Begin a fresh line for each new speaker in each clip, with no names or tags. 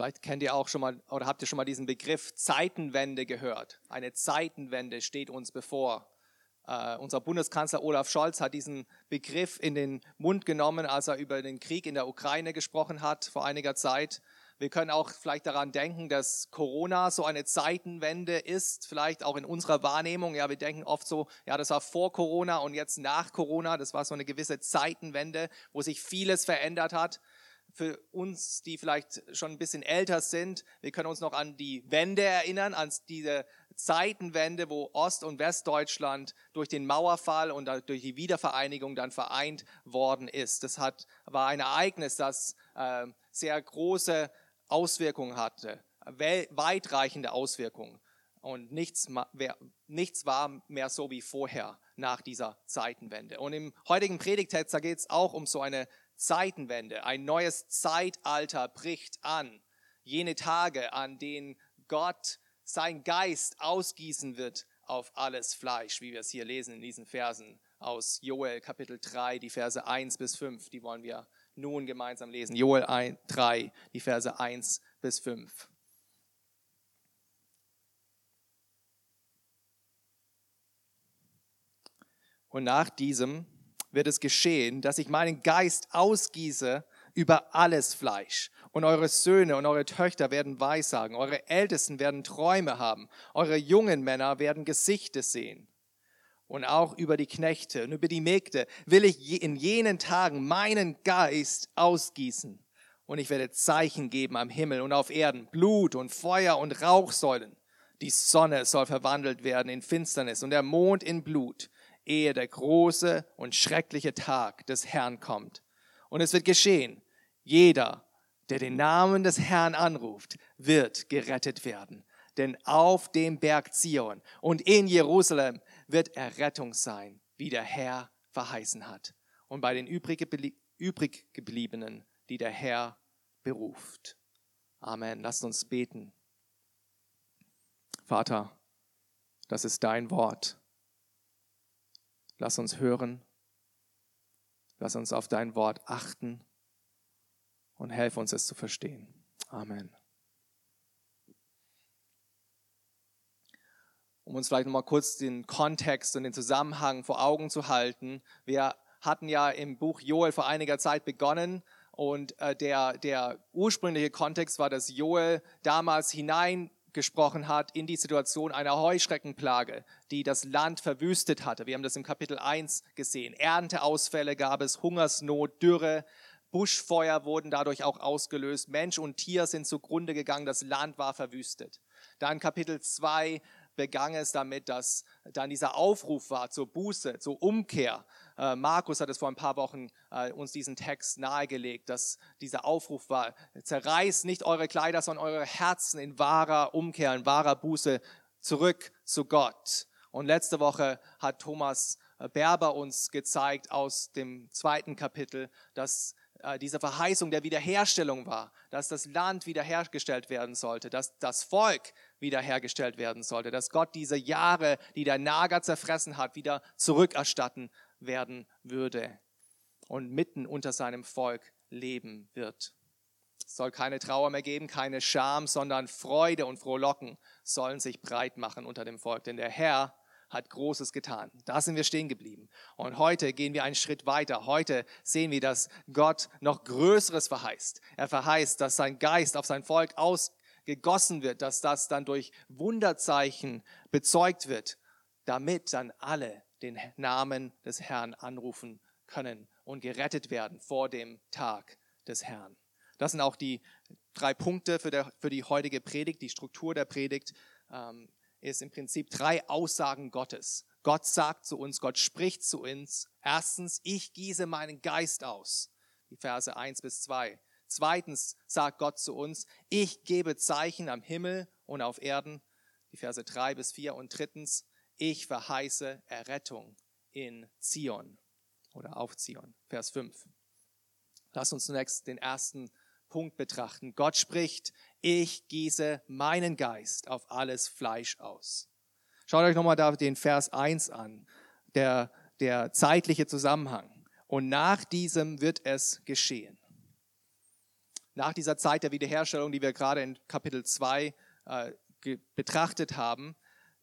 Vielleicht kennt ihr auch schon mal oder habt ihr schon mal diesen Begriff Zeitenwende gehört. Eine Zeitenwende steht uns bevor. Uh, unser Bundeskanzler Olaf Scholz hat diesen Begriff in den Mund genommen, als er über den Krieg in der Ukraine gesprochen hat vor einiger Zeit. Wir können auch vielleicht daran denken, dass Corona so eine Zeitenwende ist, vielleicht auch in unserer Wahrnehmung. Ja, wir denken oft so, ja, das war vor Corona und jetzt nach Corona. Das war so eine gewisse Zeitenwende, wo sich vieles verändert hat. Für uns, die vielleicht schon ein bisschen älter sind, wir können uns noch an die Wende erinnern, an diese Zeitenwende, wo Ost- und Westdeutschland durch den Mauerfall und durch die Wiedervereinigung dann vereint worden ist. Das hat, war ein Ereignis, das äh, sehr große Auswirkungen hatte, weitreichende Auswirkungen. Und nichts, nichts war mehr so wie vorher nach dieser Zeitenwende. Und im heutigen Predigtext, da geht es auch um so eine Zeitenwende. Ein neues Zeitalter bricht an. Jene Tage, an denen Gott sein Geist ausgießen wird auf alles Fleisch, wie wir es hier lesen in diesen Versen aus Joel Kapitel 3, die Verse 1 bis 5, die wollen wir nun gemeinsam lesen. Joel 3, die Verse 1 bis 5. Und nach diesem wird es geschehen, dass ich meinen Geist ausgieße über alles Fleisch. Und eure Söhne und eure Töchter werden Weissagen, eure Ältesten werden Träume haben, eure jungen Männer werden Gesichter sehen und auch über die Knechte und über die Mägde will ich in jenen Tagen meinen Geist ausgießen. Und ich werde Zeichen geben am Himmel und auf Erden, Blut und Feuer und Rauchsäulen. Die Sonne soll verwandelt werden in Finsternis und der Mond in Blut, ehe der große und schreckliche Tag des Herrn kommt. Und es wird geschehen, jeder, der den Namen des Herrn anruft, wird gerettet werden. Denn auf dem Berg Zion und in Jerusalem wird Errettung sein, wie der Herr verheißen hat. Und bei den übrig gebliebenen, die der Herr beruft. Amen. Lasst uns beten. Vater, das ist dein Wort. Lass uns hören. Lass uns auf dein Wort achten und helf uns es zu verstehen. Amen. um uns vielleicht nochmal kurz den Kontext und den Zusammenhang vor Augen zu halten. Wir hatten ja im Buch Joel vor einiger Zeit begonnen und äh, der, der ursprüngliche Kontext war, dass Joel damals hineingesprochen hat in die Situation einer Heuschreckenplage, die das Land verwüstet hatte. Wir haben das im Kapitel 1 gesehen. Ernteausfälle gab es, Hungersnot, Dürre, Buschfeuer wurden dadurch auch ausgelöst. Mensch und Tier sind zugrunde gegangen, das Land war verwüstet. Dann Kapitel 2 begann es damit, dass dann dieser Aufruf war zur Buße, zur Umkehr. Äh, Markus hat es vor ein paar Wochen äh, uns diesen Text nahegelegt, dass dieser Aufruf war, zerreißt nicht eure Kleider, sondern eure Herzen in wahrer Umkehr, in wahrer Buße zurück zu Gott. Und letzte Woche hat Thomas äh, Berber uns gezeigt aus dem zweiten Kapitel, dass diese Verheißung der Wiederherstellung war, dass das Land wiederhergestellt werden sollte, dass das Volk wiederhergestellt werden sollte, dass Gott diese Jahre, die der Nager zerfressen hat, wieder zurückerstatten werden würde und mitten unter seinem Volk leben wird. Es soll keine Trauer mehr geben, keine Scham, sondern Freude und Frohlocken sollen sich breit machen unter dem Volk, denn der Herr hat Großes getan. Da sind wir stehen geblieben. Und heute gehen wir einen Schritt weiter. Heute sehen wir, dass Gott noch Größeres verheißt. Er verheißt, dass sein Geist auf sein Volk aus, gegossen wird, dass das dann durch Wunderzeichen bezeugt wird, damit dann alle den Namen des Herrn anrufen können und gerettet werden vor dem Tag des Herrn. Das sind auch die drei Punkte für, der, für die heutige Predigt. Die Struktur der Predigt ähm, ist im Prinzip drei Aussagen Gottes. Gott sagt zu uns, Gott spricht zu uns. Erstens, ich gieße meinen Geist aus. Die Verse 1 bis 2. Zweitens sagt Gott zu uns, ich gebe Zeichen am Himmel und auf Erden, die Verse drei bis vier. Und drittens, ich verheiße Errettung in Zion oder auf Zion, Vers fünf. Lass uns zunächst den ersten Punkt betrachten. Gott spricht, ich gieße meinen Geist auf alles Fleisch aus. Schaut euch nochmal da den Vers eins an, der, der zeitliche Zusammenhang. Und nach diesem wird es geschehen. nach dieser Zeit der Wiederherstellung, die wir gerade in Kapitel 2 äh, betrachtet haben,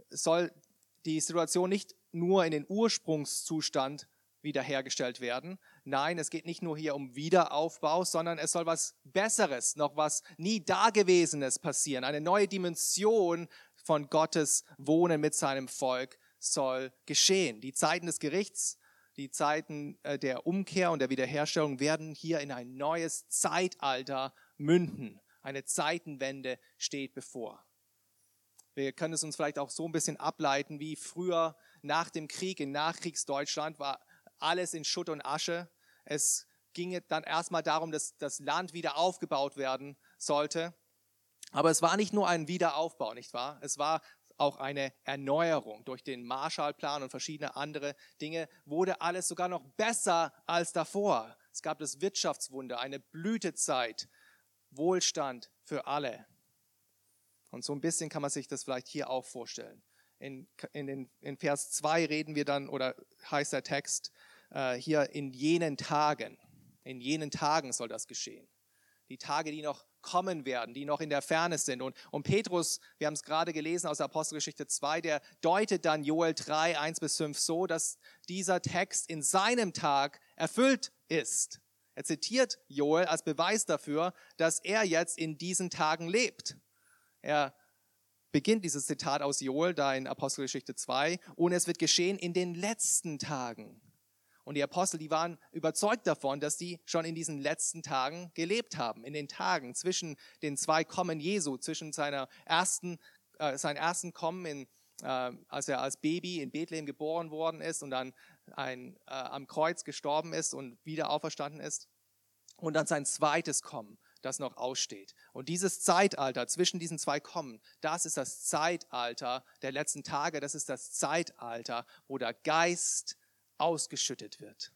soll die Situation nicht nur in den Ursprungszustand wiederhergestellt werden. Nein, es geht nicht nur hier um Wiederaufbau, sondern es soll was Besseres, noch was nie Dagewesenes passieren. Eine neue Dimension von Gottes Wohnen mit seinem Volk soll geschehen. Die Zeiten des Gerichts, die Zeiten äh, der Umkehr und der Wiederherstellung werden hier in ein neues Zeitalter münden. Eine Zeitenwende steht bevor. Wir können es uns vielleicht auch so ein bisschen ableiten, wie früher nach dem Krieg in Nachkriegsdeutschland war alles in Schutt und Asche. Es ging dann erstmal darum, dass das Land wieder aufgebaut werden sollte. Aber es war nicht nur ein Wiederaufbau, nicht wahr? Es war auch eine Erneuerung. Durch den Marshallplan und verschiedene andere Dinge wurde alles sogar noch besser als davor. Es gab das Wirtschaftswunder, eine Blütezeit, Wohlstand für alle. Und so ein bisschen kann man sich das vielleicht hier auch vorstellen. In, in, den, in Vers 2 reden wir dann, oder heißt der Text, äh, hier in jenen Tagen. In jenen Tagen soll das geschehen. Die Tage, die noch kommen werden, die noch in der Ferne sind. Und, und Petrus, wir haben es gerade gelesen aus der Apostelgeschichte 2, der deutet dann Joel 3, 1 bis 5 so, dass dieser Text in seinem Tag erfüllt ist. Er zitiert Joel als Beweis dafür, dass er jetzt in diesen Tagen lebt. Er beginnt dieses Zitat aus Joel, da in Apostelgeschichte 2, und es wird geschehen in den letzten Tagen. Und die Apostel, die waren überzeugt davon, dass die schon in diesen letzten Tagen gelebt haben, in den Tagen zwischen den zwei Kommen Jesu, zwischen seiner ersten, äh, seinem ersten Kommen, in, äh, als er als Baby in Bethlehem geboren worden ist und dann ein, äh, am Kreuz gestorben ist und wieder auferstanden ist, und dann sein zweites Kommen, das noch aussteht. Und dieses Zeitalter zwischen diesen zwei Kommen, das ist das Zeitalter der letzten Tage, das ist das Zeitalter, wo der Geist ausgeschüttet wird.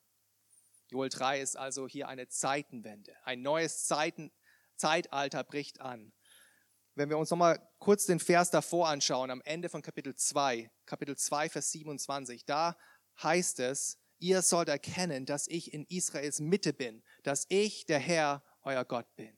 Joel 3 ist also hier eine Zeitenwende. Ein neues Zeiten, Zeitalter bricht an. Wenn wir uns nochmal kurz den Vers davor anschauen, am Ende von Kapitel 2, Kapitel 2, Vers 27, da heißt es, ihr sollt erkennen, dass ich in Israels Mitte bin, dass ich der Herr, euer Gott bin.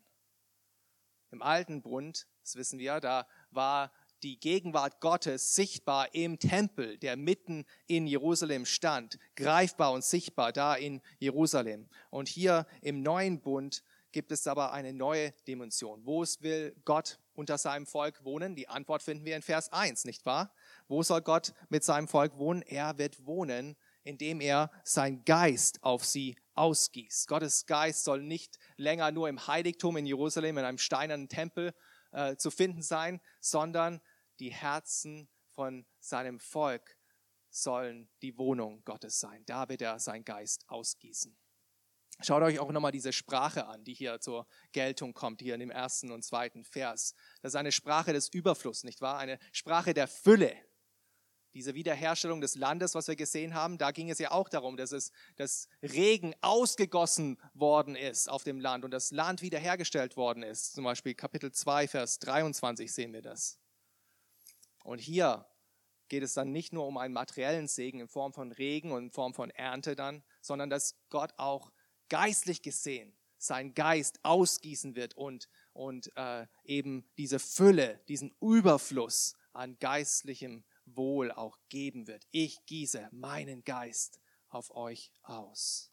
Im alten Bund, das wissen wir, da war die Gegenwart Gottes sichtbar im Tempel, der mitten in Jerusalem stand, greifbar und sichtbar da in Jerusalem. Und hier im neuen Bund gibt es aber eine neue Dimension. Wo will Gott unter seinem Volk wohnen? Die Antwort finden wir in Vers 1, nicht wahr? Wo soll Gott mit seinem Volk wohnen? Er wird wohnen, indem er sein Geist auf sie ausgießt. Gottes Geist soll nicht länger nur im Heiligtum in Jerusalem, in einem steinernen Tempel äh, zu finden sein, sondern die Herzen von seinem Volk sollen die Wohnung Gottes sein. Da wird er sein Geist ausgießen. Schaut euch auch nochmal diese Sprache an, die hier zur Geltung kommt, hier in dem ersten und zweiten Vers. Das ist eine Sprache des Überflusses, nicht wahr? Eine Sprache der Fülle. Diese Wiederherstellung des Landes, was wir gesehen haben, da ging es ja auch darum, dass es dass Regen ausgegossen worden ist auf dem Land und das Land wiederhergestellt worden ist. Zum Beispiel Kapitel 2, Vers 23 sehen wir das. Und hier geht es dann nicht nur um einen materiellen Segen in Form von Regen und in Form von Ernte dann, sondern dass Gott auch geistlich gesehen sein Geist ausgießen wird und, und äh, eben diese Fülle, diesen Überfluss an geistlichem Wohl auch geben wird. Ich gieße meinen Geist auf euch aus.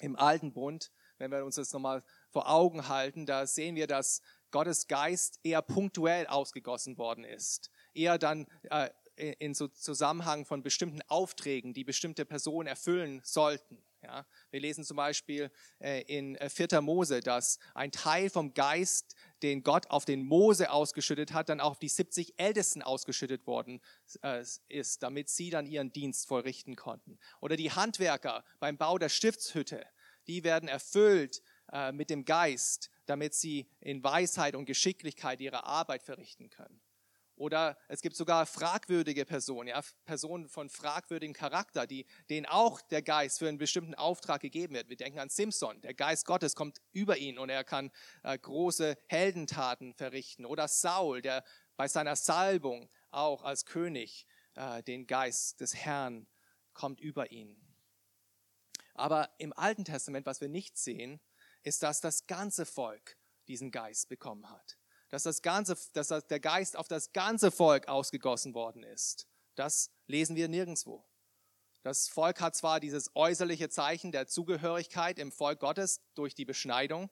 Im alten Bund, wenn wir uns das nochmal vor Augen halten, da sehen wir, dass Gottes Geist eher punktuell ausgegossen worden ist. Eher dann äh, in so Zusammenhang von bestimmten Aufträgen, die bestimmte Personen erfüllen sollten. Ja, wir lesen zum Beispiel äh, in 4. Äh, Mose, dass ein Teil vom Geist, den Gott auf den Mose ausgeschüttet hat, dann auch auf die 70 Ältesten ausgeschüttet worden äh, ist, damit sie dann ihren Dienst vollrichten konnten. Oder die Handwerker beim Bau der Stiftshütte, die werden erfüllt äh, mit dem Geist, damit sie in Weisheit und Geschicklichkeit ihre Arbeit verrichten können. Oder es gibt sogar fragwürdige Personen, ja, Personen von fragwürdigem Charakter, die, denen auch der Geist für einen bestimmten Auftrag gegeben wird. Wir denken an Simpson. Der Geist Gottes kommt über ihn und er kann äh, große Heldentaten verrichten. Oder Saul, der bei seiner Salbung auch als König äh, den Geist des Herrn kommt über ihn. Aber im Alten Testament, was wir nicht sehen, ist, dass das ganze Volk diesen Geist bekommen hat. Dass, das ganze, dass der Geist auf das ganze Volk ausgegossen worden ist. Das lesen wir nirgendwo. Das Volk hat zwar dieses äußerliche Zeichen der Zugehörigkeit im Volk Gottes durch die Beschneidung,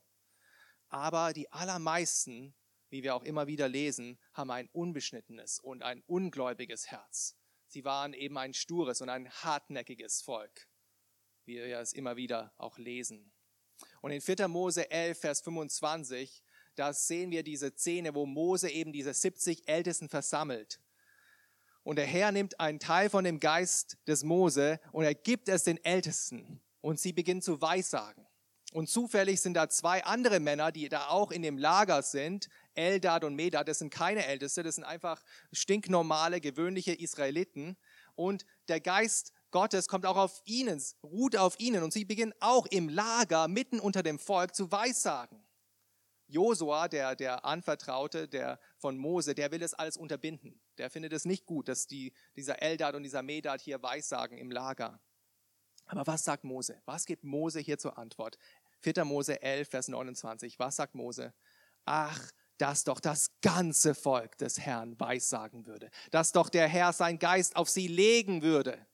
aber die allermeisten, wie wir auch immer wieder lesen, haben ein unbeschnittenes und ein ungläubiges Herz. Sie waren eben ein stures und ein hartnäckiges Volk, wie wir es immer wieder auch lesen. Und in 4. Mose 11, Vers 25, da sehen wir diese Szene, wo Mose eben diese 70 Ältesten versammelt. Und der Herr nimmt einen Teil von dem Geist des Mose und er gibt es den Ältesten. Und sie beginnen zu weissagen. Und zufällig sind da zwei andere Männer, die da auch in dem Lager sind, Eldad und Medad, das sind keine Älteste, das sind einfach stinknormale, gewöhnliche Israeliten. Und der Geist Gottes kommt auch auf ihnen, ruht auf ihnen und sie beginnen auch im Lager mitten unter dem Volk zu weissagen. Josua, der, der Anvertraute der, von Mose, der will das alles unterbinden. Der findet es nicht gut, dass die, dieser Eldad und dieser Medad hier weissagen im Lager. Aber was sagt Mose? Was gibt Mose hier zur Antwort? 4. Mose 11, Vers 29. Was sagt Mose? Ach, dass doch das ganze Volk des Herrn weissagen würde, dass doch der Herr sein Geist auf sie legen würde.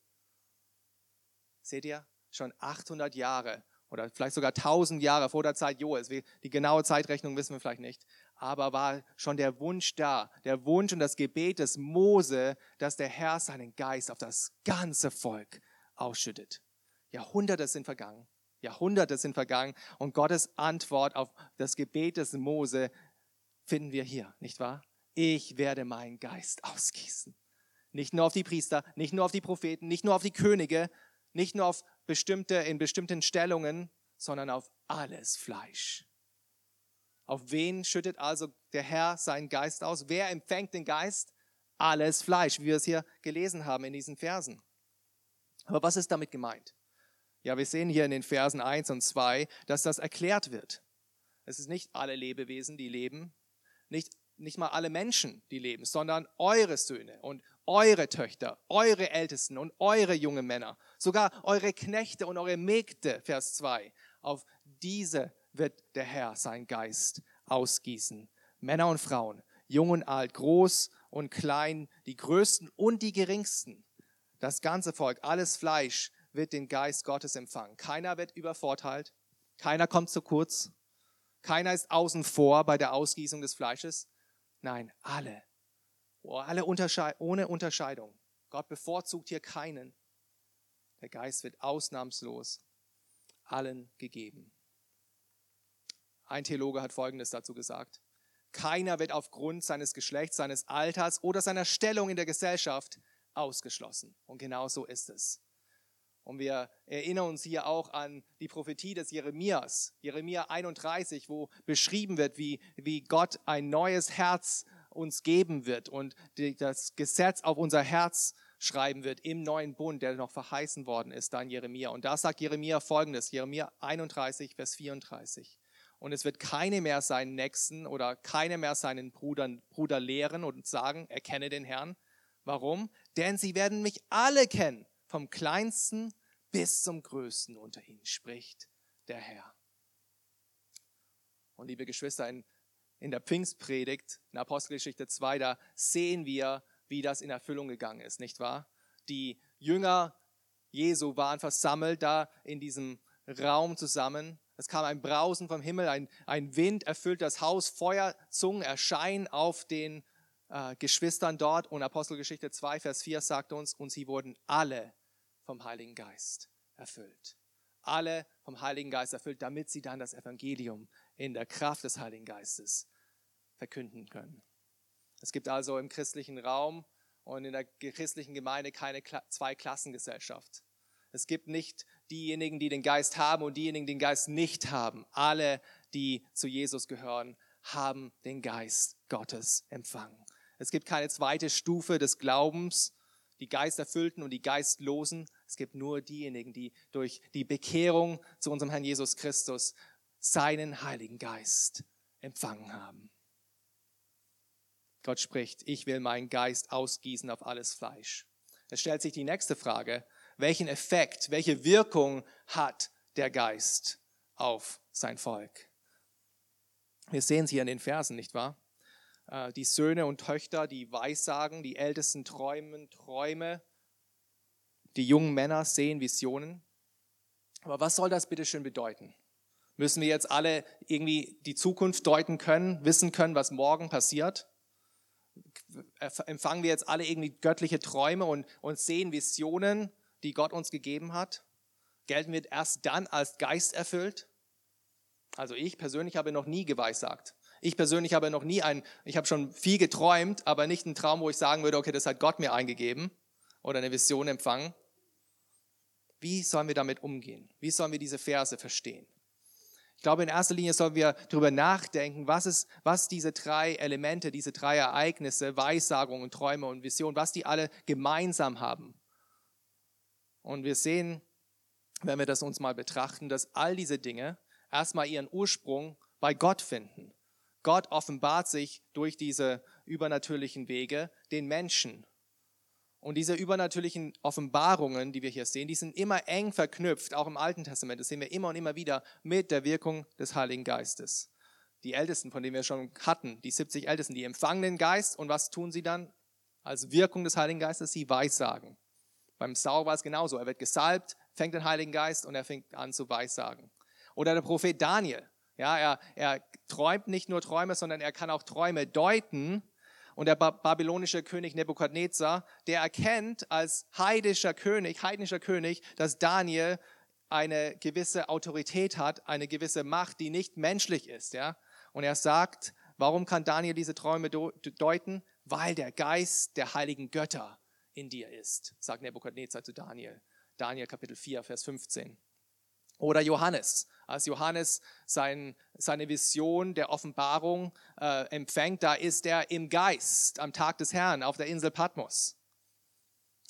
Seht ihr, schon 800 Jahre oder vielleicht sogar 1000 Jahre vor der Zeit Joels, die genaue Zeitrechnung wissen wir vielleicht nicht, aber war schon der Wunsch da, der Wunsch und das Gebet des Mose, dass der Herr seinen Geist auf das ganze Volk ausschüttet. Jahrhunderte sind vergangen. Jahrhunderte sind vergangen und Gottes Antwort auf das Gebet des Mose finden wir hier, nicht wahr? Ich werde meinen Geist ausgießen. Nicht nur auf die Priester, nicht nur auf die Propheten, nicht nur auf die Könige, nicht nur auf bestimmte, in bestimmten Stellungen, sondern auf alles Fleisch. Auf wen schüttet also der Herr seinen Geist aus? Wer empfängt den Geist? Alles Fleisch, wie wir es hier gelesen haben in diesen Versen. Aber was ist damit gemeint? Ja, wir sehen hier in den Versen 1 und 2, dass das erklärt wird. Es ist nicht alle Lebewesen, die leben, nicht, nicht mal alle Menschen, die leben, sondern eure Söhne und eure Töchter, eure Ältesten und eure junge Männer, sogar eure Knechte und eure Mägde, Vers 2. Auf diese wird der Herr sein Geist ausgießen. Männer und Frauen, jung und alt, groß und klein, die Größten und die Geringsten. Das ganze Volk, alles Fleisch wird den Geist Gottes empfangen. Keiner wird übervorteilt, keiner kommt zu kurz, keiner ist außen vor bei der Ausgießung des Fleisches. Nein, alle, alle Untersche ohne Unterscheidung. Gott bevorzugt hier keinen. Der Geist wird ausnahmslos allen gegeben. Ein Theologe hat Folgendes dazu gesagt. Keiner wird aufgrund seines Geschlechts, seines Alters oder seiner Stellung in der Gesellschaft ausgeschlossen. Und genau so ist es. Und wir erinnern uns hier auch an die Prophetie des Jeremias, Jeremia 31, wo beschrieben wird, wie, wie Gott ein neues Herz uns geben wird und das Gesetz auf unser Herz schreiben wird im neuen Bund, der noch verheißen worden ist, da in Jeremia. Und da sagt Jeremia folgendes, Jeremia 31, Vers 34. Und es wird keine mehr seinen Nächsten oder keine mehr seinen Brudern, Bruder lehren und sagen, erkenne den Herrn. Warum? Denn sie werden mich alle kennen vom kleinsten bis zum größten unter ihnen, spricht der Herr. Und liebe Geschwister, in, in der Pfingstpredigt, in Apostelgeschichte 2, da sehen wir, wie das in Erfüllung gegangen ist, nicht wahr? Die Jünger Jesu waren versammelt da in diesem Raum zusammen. Es kam ein Brausen vom Himmel, ein, ein Wind erfüllt das Haus, Feuerzungen erscheinen auf den äh, Geschwistern dort. Und Apostelgeschichte 2, Vers 4 sagt uns, und sie wurden alle vom Heiligen Geist erfüllt. Alle vom Heiligen Geist erfüllt, damit sie dann das Evangelium in der Kraft des Heiligen Geistes verkünden können. Es gibt also im christlichen Raum und in der christlichen Gemeinde keine Zweiklassengesellschaft. Es gibt nicht diejenigen, die den Geist haben und diejenigen, die den Geist nicht haben. Alle, die zu Jesus gehören, haben den Geist Gottes empfangen. Es gibt keine zweite Stufe des Glaubens, die Geisterfüllten und die Geistlosen. Es gibt nur diejenigen, die durch die Bekehrung zu unserem Herrn Jesus Christus seinen Heiligen Geist empfangen haben. Gott spricht, ich will meinen Geist ausgießen auf alles Fleisch. Es stellt sich die nächste Frage, welchen Effekt, welche Wirkung hat der Geist auf sein Volk. Wir sehen es hier in den Versen, nicht wahr? Äh, die Söhne und Töchter, die Weissagen, die Ältesten träumen Träume, die jungen Männer sehen Visionen. Aber was soll das bitte schön bedeuten? Müssen wir jetzt alle irgendwie die Zukunft deuten können, wissen können, was morgen passiert? Empfangen wir jetzt alle irgendwie göttliche Träume und, und sehen Visionen, die Gott uns gegeben hat? Gelten wir erst dann als geisterfüllt? Also ich persönlich habe noch nie geweissagt. Ich persönlich habe noch nie ein, ich habe schon viel geträumt, aber nicht einen Traum, wo ich sagen würde, okay, das hat Gott mir eingegeben oder eine Vision empfangen. Wie sollen wir damit umgehen? Wie sollen wir diese Verse verstehen? Ich glaube, in erster Linie sollen wir darüber nachdenken, was, ist, was diese drei Elemente, diese drei Ereignisse, Weissagungen, Träume und Visionen, was die alle gemeinsam haben. Und wir sehen, wenn wir das uns mal betrachten, dass all diese Dinge erstmal ihren Ursprung bei Gott finden. Gott offenbart sich durch diese übernatürlichen Wege den Menschen. Und diese übernatürlichen Offenbarungen, die wir hier sehen, die sind immer eng verknüpft, auch im Alten Testament, das sehen wir immer und immer wieder, mit der Wirkung des Heiligen Geistes. Die Ältesten, von denen wir schon hatten, die 70 Ältesten, die empfangen den Geist und was tun sie dann? Als Wirkung des Heiligen Geistes, sie weissagen. Beim Sau war es genauso. Er wird gesalbt, fängt den Heiligen Geist und er fängt an zu weissagen. Oder der Prophet Daniel. Ja, er, er träumt nicht nur Träume, sondern er kann auch Träume deuten. Und der babylonische König Nebukadnezar, der erkennt als heidischer König, heidnischer König, dass Daniel eine gewisse Autorität hat, eine gewisse Macht, die nicht menschlich ist. Ja? Und er sagt, warum kann Daniel diese Träume deuten? Weil der Geist der heiligen Götter in dir ist, sagt Nebukadnezar zu Daniel. Daniel Kapitel 4, Vers 15. Oder Johannes. Als Johannes sein, seine Vision der Offenbarung äh, empfängt, da ist er im Geist am Tag des Herrn auf der Insel Patmos.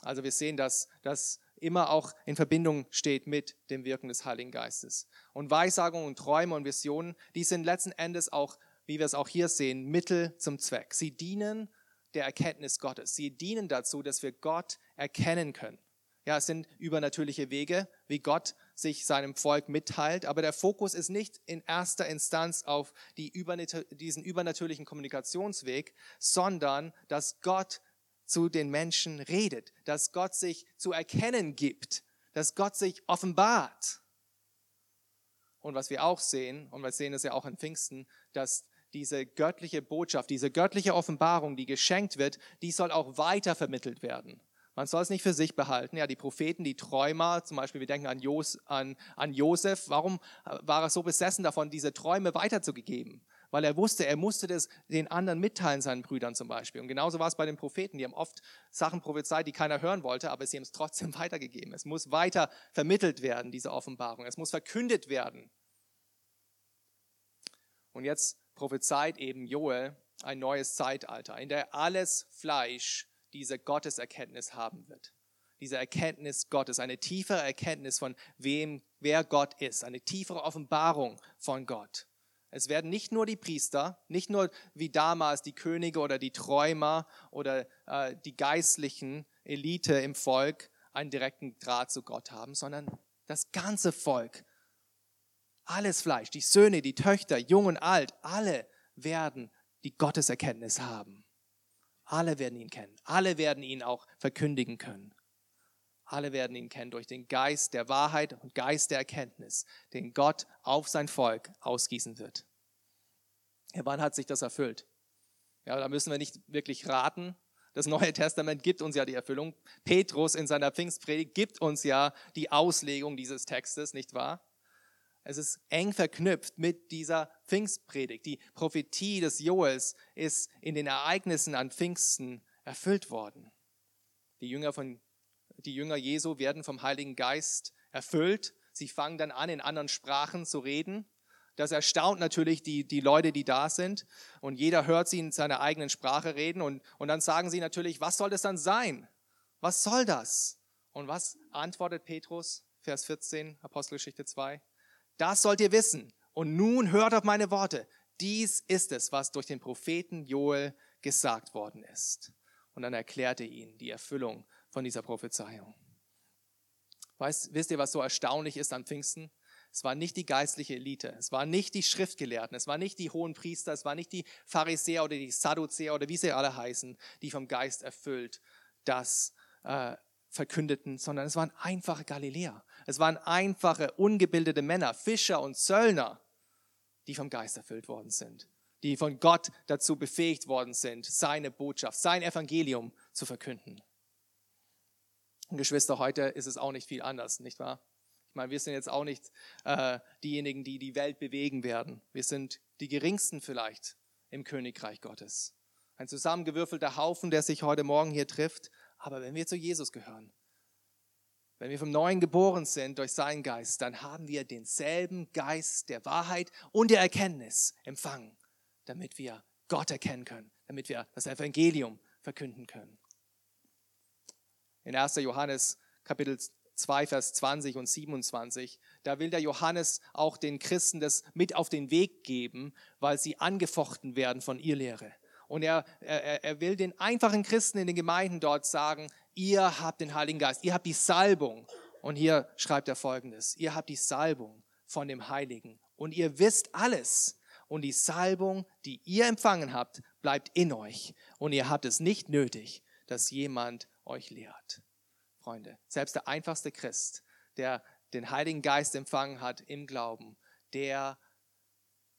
Also wir sehen, dass das immer auch in Verbindung steht mit dem Wirken des Heiligen Geistes. Und Weissagungen und Träume und Visionen, die sind letzten Endes auch, wie wir es auch hier sehen, Mittel zum Zweck. Sie dienen der Erkenntnis Gottes. Sie dienen dazu, dass wir Gott erkennen können. Ja, es sind übernatürliche Wege, wie Gott sich seinem Volk mitteilt, aber der Fokus ist nicht in erster Instanz auf die diesen übernatürlichen Kommunikationsweg, sondern dass Gott zu den Menschen redet, dass Gott sich zu erkennen gibt, dass Gott sich offenbart. Und was wir auch sehen, und wir sehen es ja auch in Pfingsten, dass diese göttliche Botschaft, diese göttliche Offenbarung, die geschenkt wird, die soll auch weiter vermittelt werden. Man soll es nicht für sich behalten. Ja, die Propheten, die Träumer, zum Beispiel, wir denken an, Jos, an, an Josef. Warum äh, war er so besessen davon, diese Träume weiterzugeben? Weil er wusste, er musste das den anderen mitteilen, seinen Brüdern zum Beispiel. Und genauso war es bei den Propheten. Die haben oft Sachen prophezeit, die keiner hören wollte, aber sie haben es trotzdem weitergegeben. Es muss weiter vermittelt werden, diese Offenbarung. Es muss verkündet werden. Und jetzt prophezeit eben Joel ein neues Zeitalter, in der alles Fleisch diese Gotteserkenntnis haben wird. Diese Erkenntnis Gottes, eine tiefere Erkenntnis von wem, wer Gott ist, eine tiefere Offenbarung von Gott. Es werden nicht nur die Priester, nicht nur wie damals die Könige oder die Träumer oder äh, die geistlichen Elite im Volk einen direkten Draht zu Gott haben, sondern das ganze Volk, alles Fleisch, die Söhne, die Töchter, jung und alt, alle werden die Gotteserkenntnis haben. Alle werden ihn kennen. Alle werden ihn auch verkündigen können. Alle werden ihn kennen durch den Geist der Wahrheit und Geist der Erkenntnis, den Gott auf sein Volk ausgießen wird. Ja, wann hat sich das erfüllt? Ja, da müssen wir nicht wirklich raten. Das Neue Testament gibt uns ja die Erfüllung. Petrus in seiner Pfingstpredigt gibt uns ja die Auslegung dieses Textes, nicht wahr? Es ist eng verknüpft mit dieser Pfingstpredigt. Die Prophetie des Joels ist in den Ereignissen an Pfingsten erfüllt worden. Die Jünger, von, die Jünger Jesu werden vom Heiligen Geist erfüllt. Sie fangen dann an, in anderen Sprachen zu reden. Das erstaunt natürlich die, die Leute, die da sind. Und jeder hört sie in seiner eigenen Sprache reden. Und, und dann sagen sie natürlich, was soll das dann sein? Was soll das? Und was antwortet Petrus? Vers 14, Apostelgeschichte 2. Das sollt ihr wissen. Und nun hört auf meine Worte. Dies ist es, was durch den Propheten Joel gesagt worden ist. Und dann erklärte ihn die Erfüllung von dieser Prophezeiung. Weißt, wisst ihr, was so erstaunlich ist an Pfingsten? Es war nicht die geistliche Elite, es waren nicht die Schriftgelehrten, es waren nicht die hohen Priester, es waren nicht die Pharisäer oder die Sadduzäer oder wie sie alle heißen, die vom Geist erfüllt das äh, verkündeten, sondern es waren einfache Galiläer. Es waren einfache, ungebildete Männer, Fischer und Zöllner, die vom Geist erfüllt worden sind, die von Gott dazu befähigt worden sind, seine Botschaft, sein Evangelium zu verkünden. Und Geschwister, heute ist es auch nicht viel anders, nicht wahr? Ich meine, wir sind jetzt auch nicht äh, diejenigen, die die Welt bewegen werden. Wir sind die geringsten vielleicht im Königreich Gottes. Ein zusammengewürfelter Haufen, der sich heute Morgen hier trifft. Aber wenn wir zu Jesus gehören, wenn wir vom Neuen geboren sind durch seinen Geist, dann haben wir denselben Geist der Wahrheit und der Erkenntnis empfangen, damit wir Gott erkennen können, damit wir das Evangelium verkünden können. In 1. Johannes Kapitel 2, Vers 20 und 27, da will der Johannes auch den Christen das mit auf den Weg geben, weil sie angefochten werden von ihr Lehre. Und er, er, er will den einfachen Christen in den Gemeinden dort sagen, ihr habt den Heiligen Geist, ihr habt die Salbung. Und hier schreibt er folgendes, ihr habt die Salbung von dem Heiligen und ihr wisst alles. Und die Salbung, die ihr empfangen habt, bleibt in euch. Und ihr habt es nicht nötig, dass jemand euch lehrt. Freunde, selbst der einfachste Christ, der den Heiligen Geist empfangen hat im Glauben, der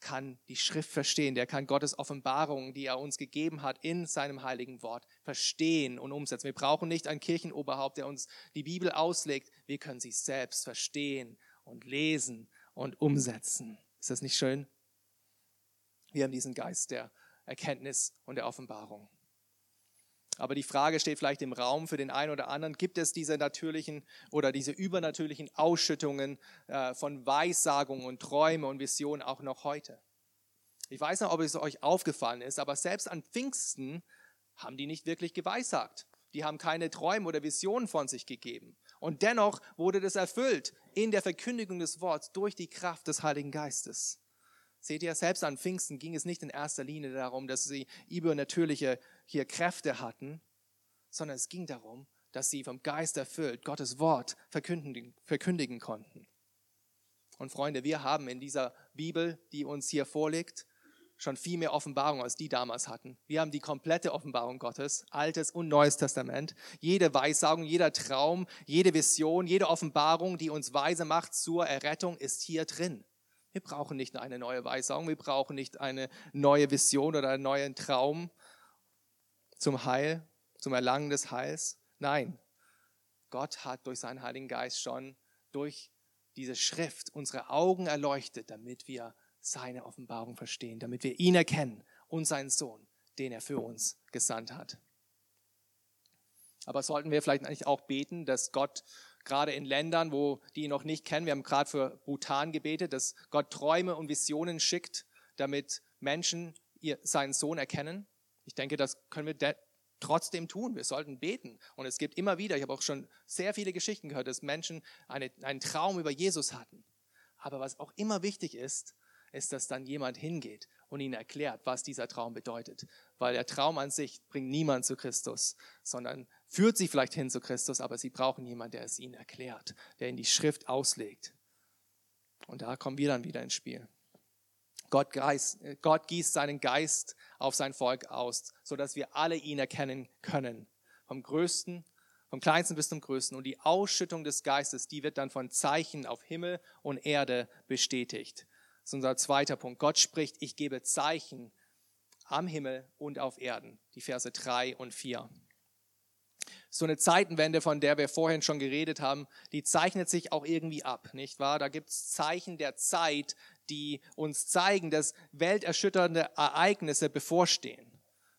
kann die Schrift verstehen, der kann Gottes Offenbarungen, die er uns gegeben hat in seinem heiligen Wort, verstehen und umsetzen. Wir brauchen nicht ein Kirchenoberhaupt, der uns die Bibel auslegt. Wir können sie selbst verstehen und lesen und umsetzen. Ist das nicht schön? Wir haben diesen Geist der Erkenntnis und der Offenbarung. Aber die Frage steht vielleicht im Raum für den einen oder anderen, gibt es diese natürlichen oder diese übernatürlichen Ausschüttungen äh, von Weissagungen und Träume und Visionen auch noch heute? Ich weiß nicht, ob es euch aufgefallen ist, aber selbst an Pfingsten haben die nicht wirklich geweissagt. Die haben keine Träume oder Visionen von sich gegeben. Und dennoch wurde das erfüllt in der Verkündigung des Wortes durch die Kraft des Heiligen Geistes. Seht ihr, selbst an Pfingsten ging es nicht in erster Linie darum, dass sie übernatürliche hier Kräfte hatten, sondern es ging darum, dass sie vom Geist erfüllt Gottes Wort verkündigen, verkündigen konnten. Und Freunde, wir haben in dieser Bibel, die uns hier vorliegt, schon viel mehr Offenbarung, als die damals hatten. Wir haben die komplette Offenbarung Gottes, Altes und Neues Testament. Jede Weissagung, jeder Traum, jede Vision, jede Offenbarung, die uns weise macht zur Errettung, ist hier drin. Wir brauchen nicht eine neue Weissagung, wir brauchen nicht eine neue Vision oder einen neuen Traum zum Heil, zum Erlangen des Heils. Nein, Gott hat durch seinen Heiligen Geist schon durch diese Schrift unsere Augen erleuchtet, damit wir seine Offenbarung verstehen, damit wir ihn erkennen und seinen Sohn, den er für uns gesandt hat. Aber sollten wir vielleicht eigentlich auch beten, dass Gott gerade in Ländern, wo die ihn noch nicht kennen, wir haben gerade für Bhutan gebetet, dass Gott Träume und Visionen schickt, damit Menschen seinen Sohn erkennen. Ich denke, das können wir trotzdem tun. Wir sollten beten. Und es gibt immer wieder, ich habe auch schon sehr viele Geschichten gehört, dass Menschen eine, einen Traum über Jesus hatten. Aber was auch immer wichtig ist, ist, dass dann jemand hingeht und ihnen erklärt, was dieser Traum bedeutet. Weil der Traum an sich bringt niemand zu Christus, sondern führt sie vielleicht hin zu Christus, aber sie brauchen jemanden, der es ihnen erklärt, der ihnen die Schrift auslegt. Und da kommen wir dann wieder ins Spiel. Gott, Geist, Gott gießt seinen Geist auf sein Volk aus, sodass wir alle ihn erkennen können. Vom Größten, vom Kleinsten bis zum Größten. Und die Ausschüttung des Geistes, die wird dann von Zeichen auf Himmel und Erde bestätigt. Das ist unser zweiter Punkt. Gott spricht, ich gebe Zeichen am Himmel und auf Erden. Die Verse 3 und 4. So eine Zeitenwende, von der wir vorhin schon geredet haben, die zeichnet sich auch irgendwie ab, nicht wahr? Da gibt es Zeichen der Zeit, die uns zeigen, dass welterschütternde Ereignisse bevorstehen.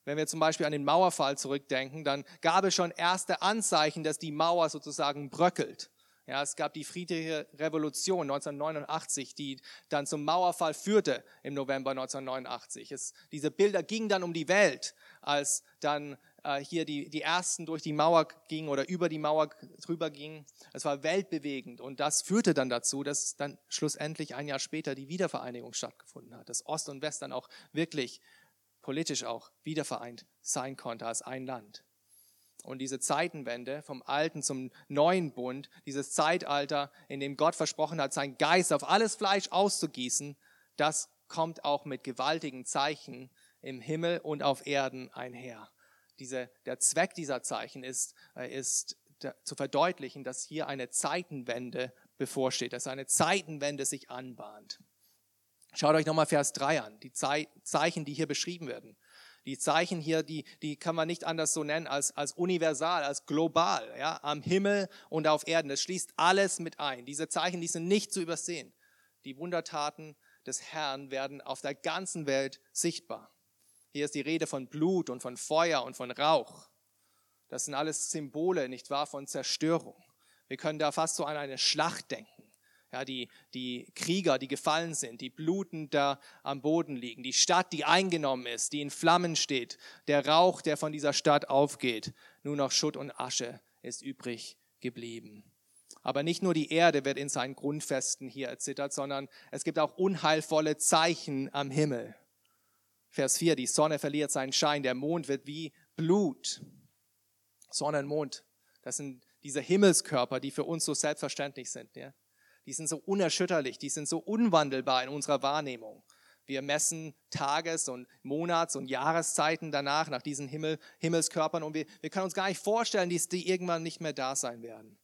Wenn wir zum Beispiel an den Mauerfall zurückdenken, dann gab es schon erste Anzeichen, dass die Mauer sozusagen bröckelt. Ja, es gab die friedliche Revolution 1989, die dann zum Mauerfall führte im November 1989. Es, diese Bilder gingen dann um die Welt, als dann äh, hier die, die ersten durch die Mauer gingen oder über die Mauer drüber gingen. Es war weltbewegend und das führte dann dazu, dass dann schlussendlich ein Jahr später die Wiedervereinigung stattgefunden hat, dass Ost und West dann auch wirklich politisch auch wiedervereint sein konnte als ein Land. Und diese Zeitenwende vom alten zum neuen Bund, dieses Zeitalter, in dem Gott versprochen hat, sein Geist auf alles Fleisch auszugießen, das kommt auch mit gewaltigen Zeichen im Himmel und auf Erden einher. Diese, der Zweck dieser Zeichen ist, äh, ist zu verdeutlichen, dass hier eine Zeitenwende bevorsteht, dass eine Zeitenwende sich anbahnt. Schaut euch nochmal Vers 3 an, die Zeichen, die hier beschrieben werden. Die Zeichen hier, die, die kann man nicht anders so nennen als, als universal, als global, ja, am Himmel und auf Erden. Das schließt alles mit ein. Diese Zeichen, die sind nicht zu übersehen. Die Wundertaten des Herrn werden auf der ganzen Welt sichtbar. Hier ist die Rede von Blut und von Feuer und von Rauch. Das sind alles Symbole, nicht wahr, von Zerstörung. Wir können da fast so an eine Schlacht denken. Ja, die, die Krieger, die gefallen sind, die blutend da am Boden liegen, die Stadt, die eingenommen ist, die in Flammen steht, der Rauch, der von dieser Stadt aufgeht, nur noch Schutt und Asche ist übrig geblieben. Aber nicht nur die Erde wird in seinen Grundfesten hier erzittert, sondern es gibt auch unheilvolle Zeichen am Himmel. Vers 4, die Sonne verliert seinen Schein, der Mond wird wie Blut. Sonne und Mond, das sind diese Himmelskörper, die für uns so selbstverständlich sind. Ja? Die sind so unerschütterlich, die sind so unwandelbar in unserer Wahrnehmung. Wir messen Tages- und Monats- und Jahreszeiten danach, nach diesen Himmel, Himmelskörpern und wir, wir können uns gar nicht vorstellen, dass die irgendwann nicht mehr da sein werden.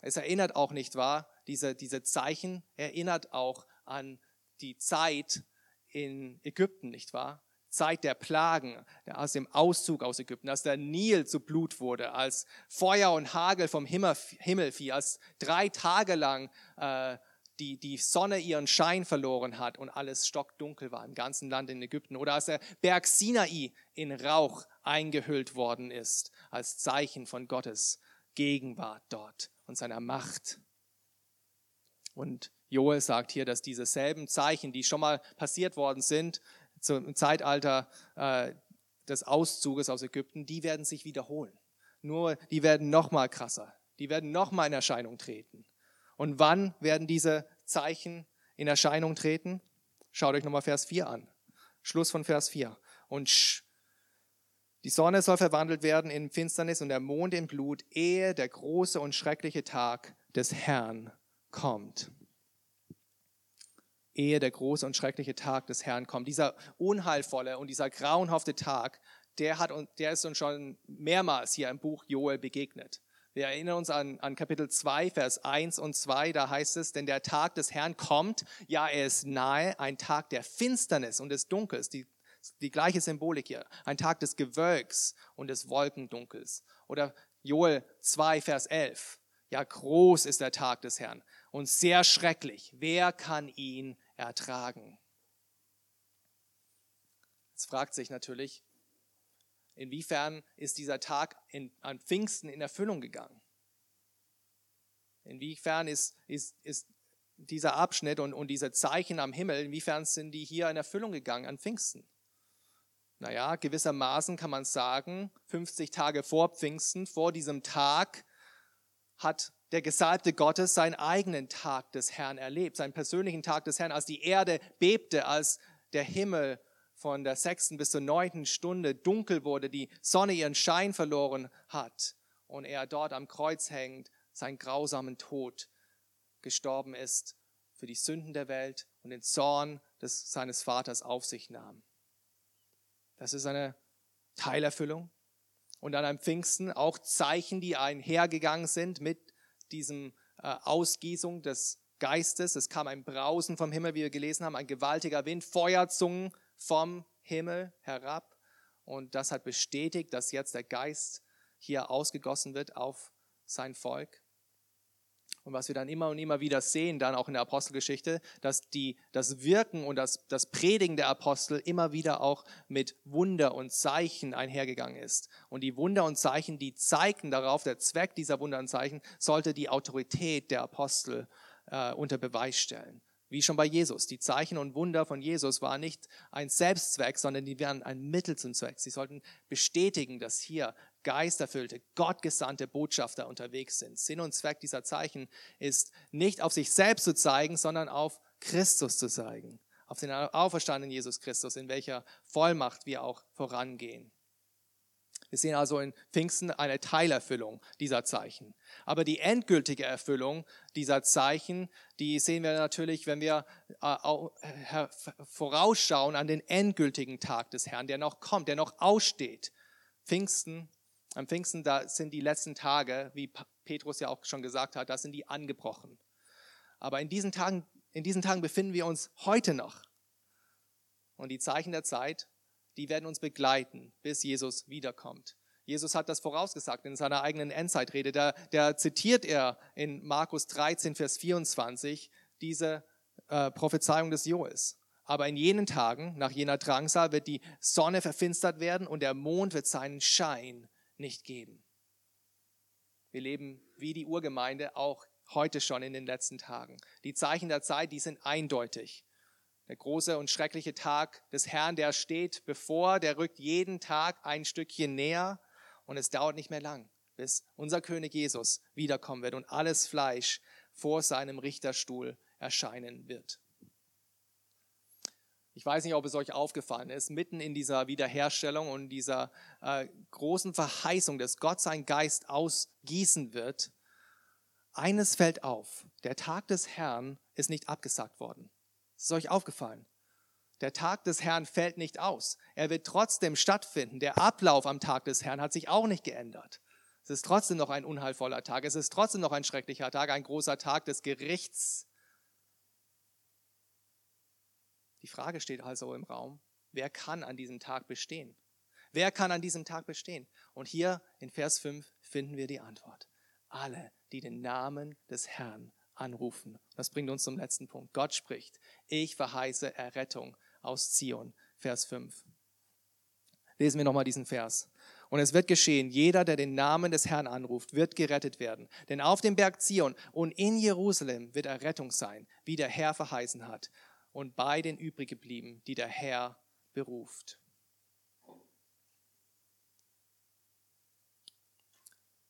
Es erinnert auch nicht wahr, diese, diese Zeichen erinnert auch an die Zeit in Ägypten, nicht wahr? Zeit der Plagen, aus dem Auszug aus Ägypten, als der Nil zu Blut wurde, als Feuer und Hagel vom Himmel, fiel, als drei Tage lang äh, die, die Sonne ihren Schein verloren hat und alles stockdunkel war im ganzen Land in Ägypten. Oder als der Berg Sinai in Rauch eingehüllt worden ist, als Zeichen von Gottes Gegenwart dort und seiner Macht. Und Joel sagt hier, dass diese selben Zeichen, die schon mal passiert worden sind, zum Zeitalter äh, des Auszuges aus Ägypten, die werden sich wiederholen. Nur die werden noch mal krasser. Die werden noch mal in Erscheinung treten. Und wann werden diese Zeichen in Erscheinung treten? Schaut euch nochmal Vers 4 an. Schluss von Vers 4. Und die Sonne soll verwandelt werden in Finsternis und der Mond in Blut, ehe der große und schreckliche Tag des Herrn kommt ehe der große und schreckliche Tag des Herrn kommt. Dieser unheilvolle und dieser grauenhafte Tag, der, hat, der ist uns schon mehrmals hier im Buch Joel begegnet. Wir erinnern uns an, an Kapitel 2, Vers 1 und 2, da heißt es, denn der Tag des Herrn kommt, ja, er ist nahe, ein Tag der Finsternis und des Dunkels, die, die gleiche Symbolik hier, ein Tag des Gewölks und des Wolkendunkels. Oder Joel 2, Vers 11, ja, groß ist der Tag des Herrn und sehr schrecklich. Wer kann ihn ertragen. Jetzt fragt sich natürlich, inwiefern ist dieser Tag in, an Pfingsten in Erfüllung gegangen? Inwiefern ist, ist, ist dieser Abschnitt und, und diese Zeichen am Himmel, inwiefern sind die hier in Erfüllung gegangen an Pfingsten? Naja, gewissermaßen kann man sagen, 50 Tage vor Pfingsten, vor diesem Tag, hat der Gesalbte Gottes seinen eigenen Tag des Herrn erlebt, seinen persönlichen Tag des Herrn, als die Erde bebte, als der Himmel von der sechsten bis zur neunten Stunde dunkel wurde, die Sonne ihren Schein verloren hat und er dort am Kreuz hängt, seinen grausamen Tod gestorben ist für die Sünden der Welt und den Zorn des, seines Vaters auf sich nahm. Das ist eine Teilerfüllung. Und dann am Pfingsten auch Zeichen, die einhergegangen sind mit diesem äh, Ausgießung des Geistes. Es kam ein Brausen vom Himmel, wie wir gelesen haben, ein gewaltiger Wind, Feuerzungen vom Himmel herab. Und das hat bestätigt, dass jetzt der Geist hier ausgegossen wird auf sein Volk. Und was wir dann immer und immer wieder sehen, dann auch in der Apostelgeschichte, dass die, das Wirken und das, das Predigen der Apostel immer wieder auch mit Wunder und Zeichen einhergegangen ist. Und die Wunder und Zeichen, die zeigten darauf, der Zweck dieser Wunder und Zeichen sollte die Autorität der Apostel äh, unter Beweis stellen. Wie schon bei Jesus. Die Zeichen und Wunder von Jesus waren nicht ein Selbstzweck, sondern die waren ein Mittel zum Zweck. Sie sollten bestätigen, dass hier geisterfüllte, gottgesandte Botschafter unterwegs sind. Sinn und Zweck dieser Zeichen ist nicht auf sich selbst zu zeigen, sondern auf Christus zu zeigen, auf den auferstandenen Jesus Christus, in welcher Vollmacht wir auch vorangehen. Wir sehen also in Pfingsten eine Teilerfüllung dieser Zeichen. Aber die endgültige Erfüllung dieser Zeichen, die sehen wir natürlich, wenn wir äh, vorausschauen an den endgültigen Tag des Herrn, der noch kommt, der noch aussteht. Pfingsten, am Pfingsten, da sind die letzten Tage, wie Petrus ja auch schon gesagt hat, da sind die angebrochen. Aber in diesen Tagen, in diesen Tagen befinden wir uns heute noch. Und die Zeichen der Zeit, die werden uns begleiten, bis Jesus wiederkommt. Jesus hat das vorausgesagt in seiner eigenen Endzeitrede. Da, da zitiert er in Markus 13, Vers 24 diese äh, Prophezeiung des Joels. Aber in jenen Tagen, nach jener Drangsal, wird die Sonne verfinstert werden und der Mond wird seinen Schein nicht geben. Wir leben wie die Urgemeinde auch heute schon in den letzten Tagen. Die Zeichen der Zeit, die sind eindeutig. Der große und schreckliche Tag des Herrn, der steht bevor, der rückt jeden Tag ein Stückchen näher und es dauert nicht mehr lang, bis unser König Jesus wiederkommen wird und alles Fleisch vor seinem Richterstuhl erscheinen wird. Ich weiß nicht, ob es euch aufgefallen ist, mitten in dieser Wiederherstellung und dieser äh, großen Verheißung, dass Gott seinen Geist ausgießen wird, eines fällt auf, der Tag des Herrn ist nicht abgesagt worden. Ist euch aufgefallen? Der Tag des Herrn fällt nicht aus. Er wird trotzdem stattfinden. Der Ablauf am Tag des Herrn hat sich auch nicht geändert. Es ist trotzdem noch ein unheilvoller Tag. Es ist trotzdem noch ein schrecklicher Tag, ein großer Tag des Gerichts. Die Frage steht also im Raum, wer kann an diesem Tag bestehen? Wer kann an diesem Tag bestehen? Und hier in Vers 5 finden wir die Antwort. Alle, die den Namen des Herrn anrufen. Das bringt uns zum letzten Punkt. Gott spricht, ich verheiße Errettung aus Zion. Vers 5. Lesen wir nochmal diesen Vers. Und es wird geschehen, jeder, der den Namen des Herrn anruft, wird gerettet werden. Denn auf dem Berg Zion und in Jerusalem wird Errettung sein, wie der Herr verheißen hat. Und bei den übriggeblieben, die der Herr beruft.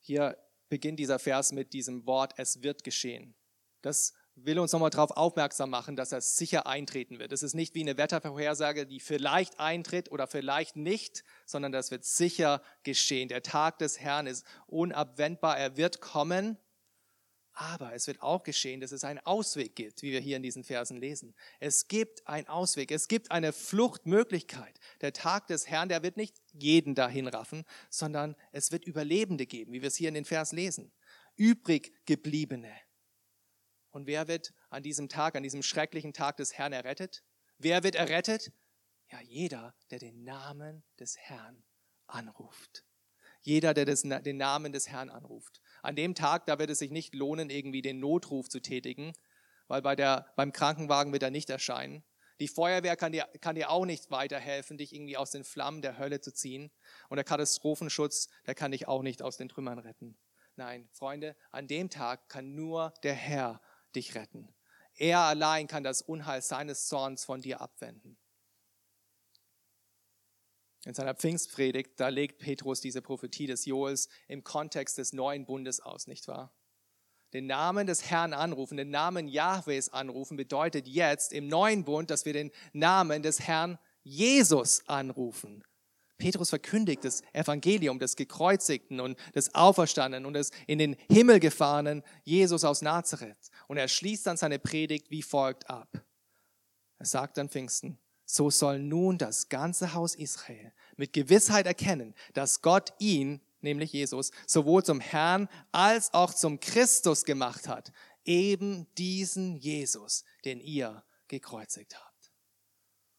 Hier beginnt dieser Vers mit diesem Wort, es wird geschehen. Das will uns nochmal darauf aufmerksam machen, dass er sicher eintreten wird. Es ist nicht wie eine Wettervorhersage, die vielleicht eintritt oder vielleicht nicht, sondern das wird sicher geschehen. Der Tag des Herrn ist unabwendbar, er wird kommen, aber es wird auch geschehen, dass es einen Ausweg gibt, wie wir hier in diesen Versen lesen. Es gibt einen Ausweg, es gibt eine Fluchtmöglichkeit. Der Tag des Herrn, der wird nicht jeden dahin raffen, sondern es wird Überlebende geben, wie wir es hier in den Vers lesen. Übrig gebliebene. Und wer wird an diesem Tag, an diesem schrecklichen Tag des Herrn errettet? Wer wird errettet? Ja, jeder, der den Namen des Herrn anruft. Jeder, der das, den Namen des Herrn anruft. An dem Tag, da wird es sich nicht lohnen, irgendwie den Notruf zu tätigen, weil bei der, beim Krankenwagen wird er nicht erscheinen. Die Feuerwehr kann dir, kann dir auch nicht weiterhelfen, dich irgendwie aus den Flammen der Hölle zu ziehen. Und der Katastrophenschutz, der kann dich auch nicht aus den Trümmern retten. Nein, Freunde, an dem Tag kann nur der Herr dich retten. Er allein kann das Unheil seines Zorns von dir abwenden. In seiner Pfingstpredigt, da legt Petrus diese Prophetie des Joels im Kontext des neuen Bundes aus, nicht wahr? Den Namen des Herrn anrufen, den Namen Jahwes anrufen, bedeutet jetzt im neuen Bund, dass wir den Namen des Herrn Jesus anrufen. Petrus verkündigt das Evangelium des gekreuzigten und des Auferstandenen und des in den Himmel gefahrenen Jesus aus Nazareth. Und er schließt dann seine Predigt wie folgt ab. Er sagt an Pfingsten, so soll nun das ganze Haus Israel mit Gewissheit erkennen, dass Gott ihn, nämlich Jesus, sowohl zum Herrn als auch zum Christus gemacht hat. Eben diesen Jesus, den ihr gekreuzigt habt.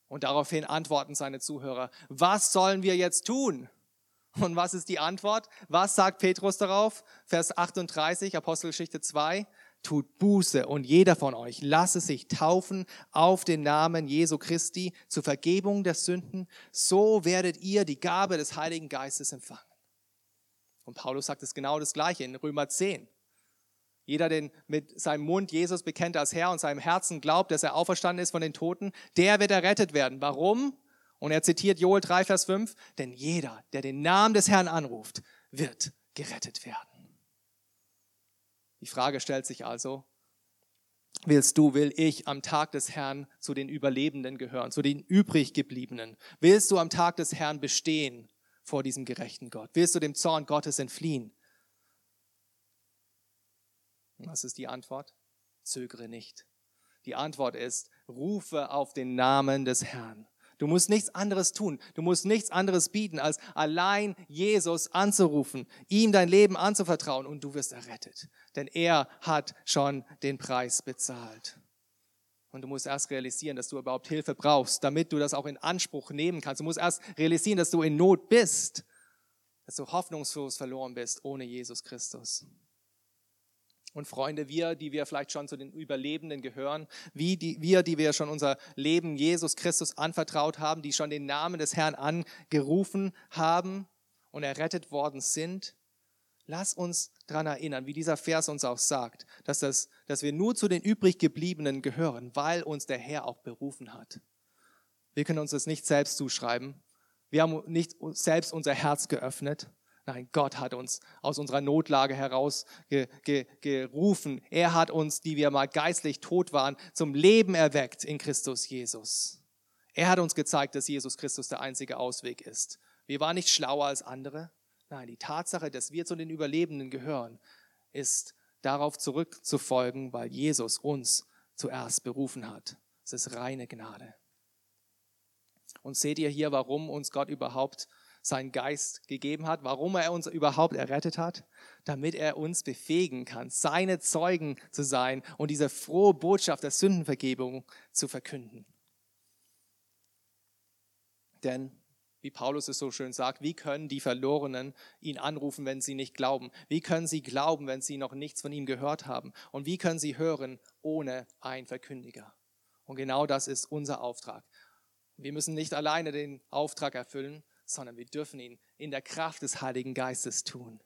Und daraufhin antworten seine Zuhörer, was sollen wir jetzt tun? Und was ist die Antwort? Was sagt Petrus darauf? Vers 38, Apostelgeschichte 2. Tut Buße und jeder von euch lasse sich taufen auf den Namen Jesu Christi zur Vergebung der Sünden. So werdet ihr die Gabe des Heiligen Geistes empfangen. Und Paulus sagt es genau das Gleiche in Römer 10. Jeder, der mit seinem Mund Jesus bekennt als Herr und seinem Herzen glaubt, dass er auferstanden ist von den Toten, der wird errettet werden. Warum? Und er zitiert Joel 3, Vers 5, denn jeder, der den Namen des Herrn anruft, wird gerettet werden. Die Frage stellt sich also, willst du, will ich am Tag des Herrn zu den Überlebenden gehören, zu den übrig gebliebenen? Willst du am Tag des Herrn bestehen vor diesem gerechten Gott? Willst du dem Zorn Gottes entfliehen? Was ist die Antwort? Zögere nicht. Die Antwort ist, rufe auf den Namen des Herrn. Du musst nichts anderes tun. Du musst nichts anderes bieten, als allein Jesus anzurufen, ihm dein Leben anzuvertrauen und du wirst errettet. Denn er hat schon den Preis bezahlt. Und du musst erst realisieren, dass du überhaupt Hilfe brauchst, damit du das auch in Anspruch nehmen kannst. Du musst erst realisieren, dass du in Not bist, dass du hoffnungslos verloren bist ohne Jesus Christus. Und Freunde, wir, die wir vielleicht schon zu den Überlebenden gehören, wie die, wir, die wir schon unser Leben Jesus Christus anvertraut haben, die schon den Namen des Herrn angerufen haben und errettet worden sind, lass uns daran erinnern, wie dieser Vers uns auch sagt, dass, das, dass wir nur zu den übrig gebliebenen gehören, weil uns der Herr auch berufen hat. Wir können uns das nicht selbst zuschreiben. Wir haben nicht selbst unser Herz geöffnet, Nein, Gott hat uns aus unserer Notlage heraus ge, ge, gerufen. Er hat uns, die wir mal geistlich tot waren, zum Leben erweckt in Christus Jesus. Er hat uns gezeigt, dass Jesus Christus der einzige Ausweg ist. Wir waren nicht schlauer als andere. Nein, die Tatsache, dass wir zu den Überlebenden gehören, ist darauf zurückzufolgen, weil Jesus uns zuerst berufen hat. Es ist reine Gnade. Und seht ihr hier, warum uns Gott überhaupt seinen Geist gegeben hat, warum er uns überhaupt errettet hat, damit er uns befähigen kann, seine Zeugen zu sein und diese frohe Botschaft der Sündenvergebung zu verkünden. Denn, wie Paulus es so schön sagt, wie können die Verlorenen ihn anrufen, wenn sie nicht glauben? Wie können sie glauben, wenn sie noch nichts von ihm gehört haben? Und wie können sie hören ohne ein Verkündiger? Und genau das ist unser Auftrag. Wir müssen nicht alleine den Auftrag erfüllen, sondern wir dürfen ihn in der Kraft des Heiligen Geistes tun.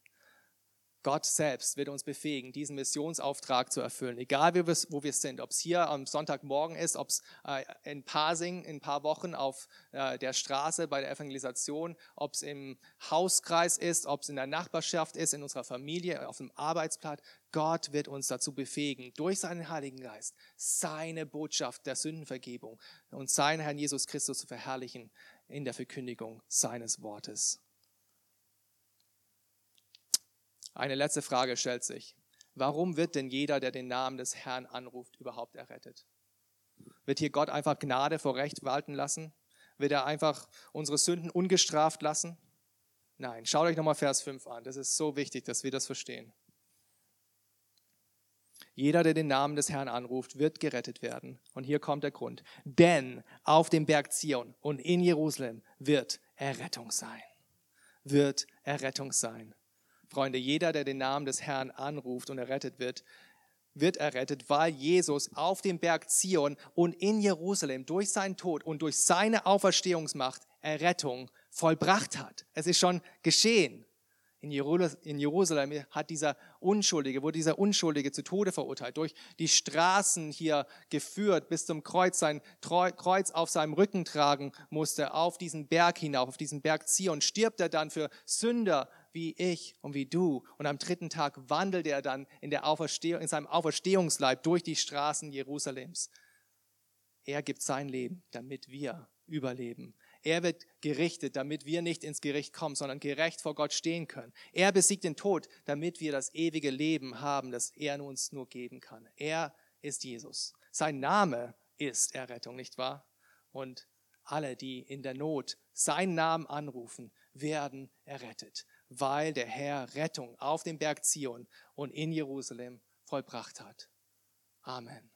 Gott selbst wird uns befähigen, diesen Missionsauftrag zu erfüllen, egal wo wir sind, ob es hier am Sonntagmorgen ist, ob es äh, in Pasing in ein paar Wochen auf äh, der Straße bei der Evangelisation, ob es im Hauskreis ist, ob es in der Nachbarschaft ist, in unserer Familie, auf dem Arbeitsplatz. Gott wird uns dazu befähigen, durch seinen Heiligen Geist seine Botschaft der Sündenvergebung und seinen Herrn Jesus Christus zu verherrlichen in der Verkündigung seines Wortes. Eine letzte Frage stellt sich. Warum wird denn jeder, der den Namen des Herrn anruft, überhaupt errettet? Wird hier Gott einfach Gnade vor Recht walten lassen? Wird er einfach unsere Sünden ungestraft lassen? Nein, schaut euch nochmal Vers 5 an. Das ist so wichtig, dass wir das verstehen. Jeder, der den Namen des Herrn anruft, wird gerettet werden. Und hier kommt der Grund. Denn auf dem Berg Zion und in Jerusalem wird Errettung sein. Wird Errettung sein. Freunde, jeder, der den Namen des Herrn anruft und errettet wird, wird errettet, weil Jesus auf dem Berg Zion und in Jerusalem durch seinen Tod und durch seine Auferstehungsmacht Errettung vollbracht hat. Es ist schon geschehen. In Jerusalem hat dieser Unschuldige, wurde dieser Unschuldige zu Tode verurteilt, durch die Straßen hier geführt, bis zum Kreuz, sein Kreuz auf seinem Rücken tragen musste, auf diesen Berg hinauf, auf diesen Berg Zion, stirbt er dann für Sünder wie ich und wie du. Und am dritten Tag wandelt er dann in, der Auferstehung, in seinem Auferstehungsleib durch die Straßen Jerusalems. Er gibt sein Leben, damit wir überleben. Er wird gerichtet, damit wir nicht ins Gericht kommen, sondern gerecht vor Gott stehen können. Er besiegt den Tod, damit wir das ewige Leben haben, das er uns nur geben kann. Er ist Jesus. Sein Name ist Errettung, nicht wahr? Und alle, die in der Not seinen Namen anrufen, werden errettet, weil der Herr Rettung auf dem Berg Zion und in Jerusalem vollbracht hat. Amen.